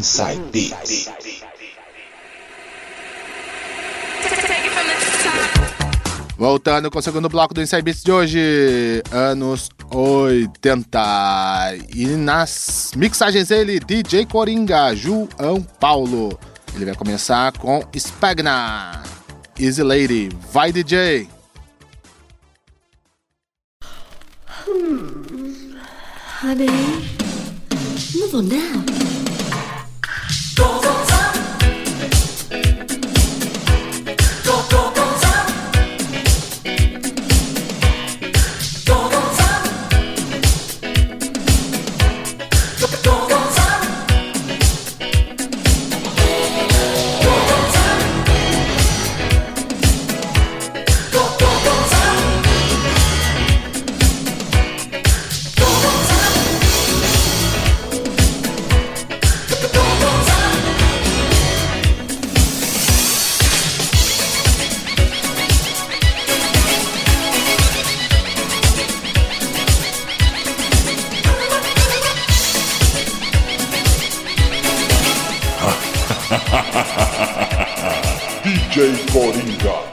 Inside Beats. Voltando com o segundo bloco do Inside Beats de hoje, anos 80. E nas mixagens ele, DJ Coringa, João Paulo. Ele vai começar com Spagna, Easy Lady, vai DJ. Honey, move on now. DJ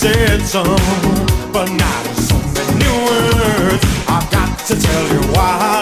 said some, but not so many words. I've got to tell you why.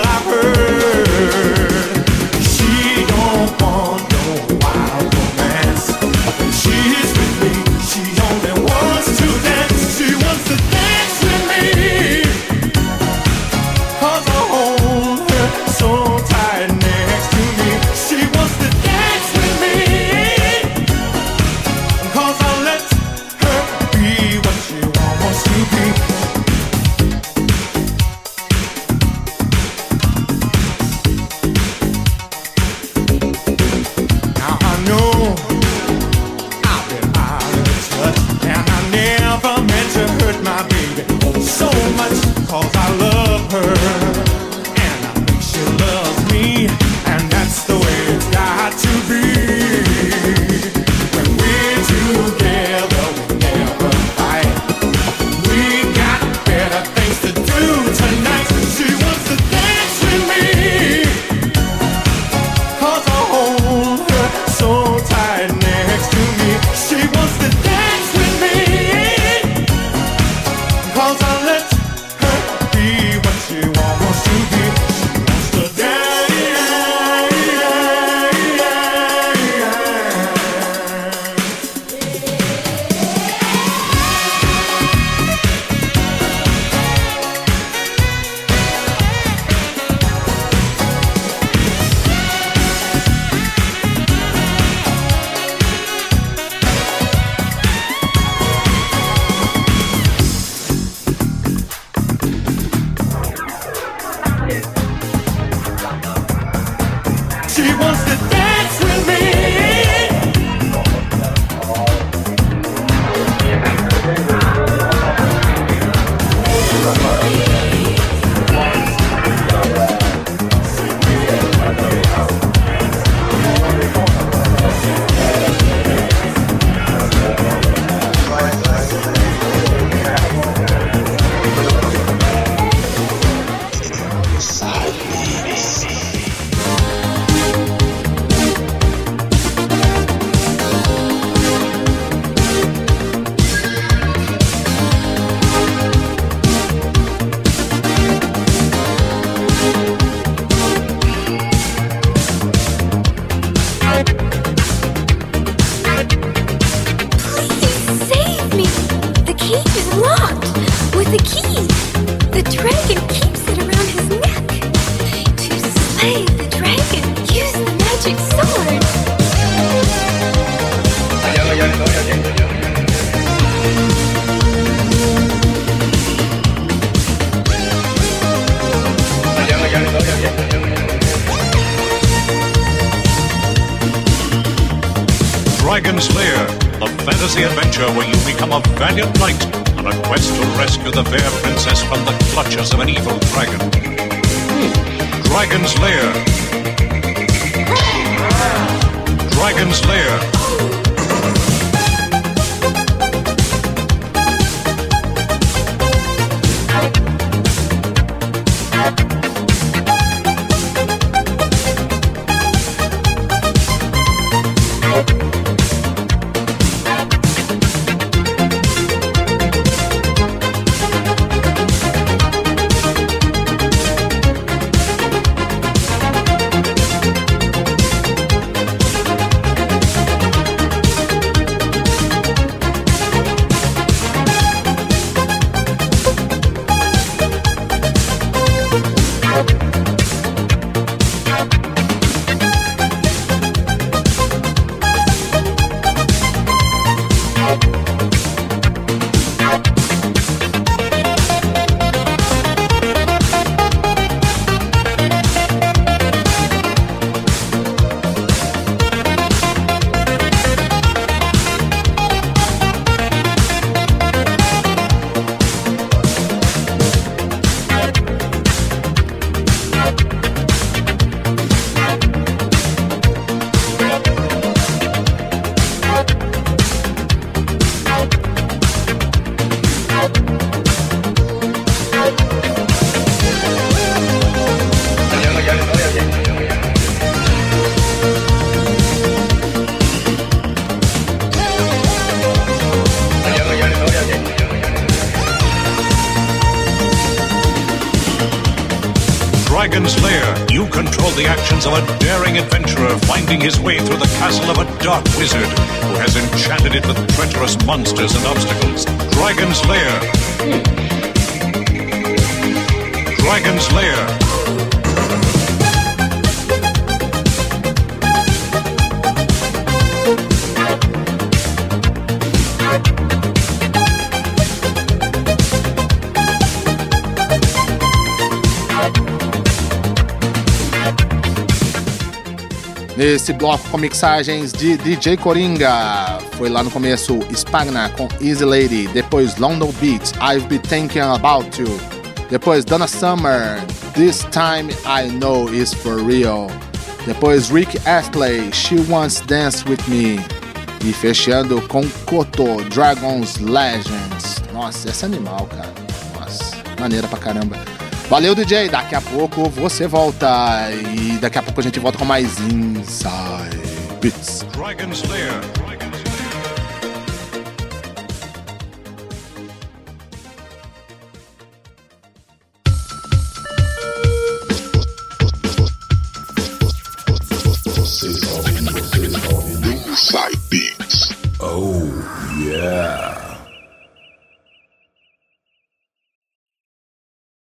Slayer, the fantasy adventure where you become a valiant knight on a quest to rescue the fair princess from the clutches of an evil dragon. Dragon's Lair. Dragon's Lair. The actions of a daring adventurer finding his way through the castle of a dark wizard who has enchanted it with treacherous monsters and obstacles. Dragon's Lair. Dragon's Lair. Nesse bloco com mixagens de DJ Coringa. Foi lá no começo Spagna com Easy Lady, depois London Beats, I've Been Thinking About You, depois Donna Summer, This Time I Know Is For Real, depois Rick Astley, She Wants Dance With Me, e fechando com Koto, Dragon's Legends. Nossa, esse animal, cara. Nossa, maneira pra caramba. Valeu, DJ. Daqui a pouco você volta. E daqui a pouco a gente volta com mais Inside Beats. Dragon's Lair.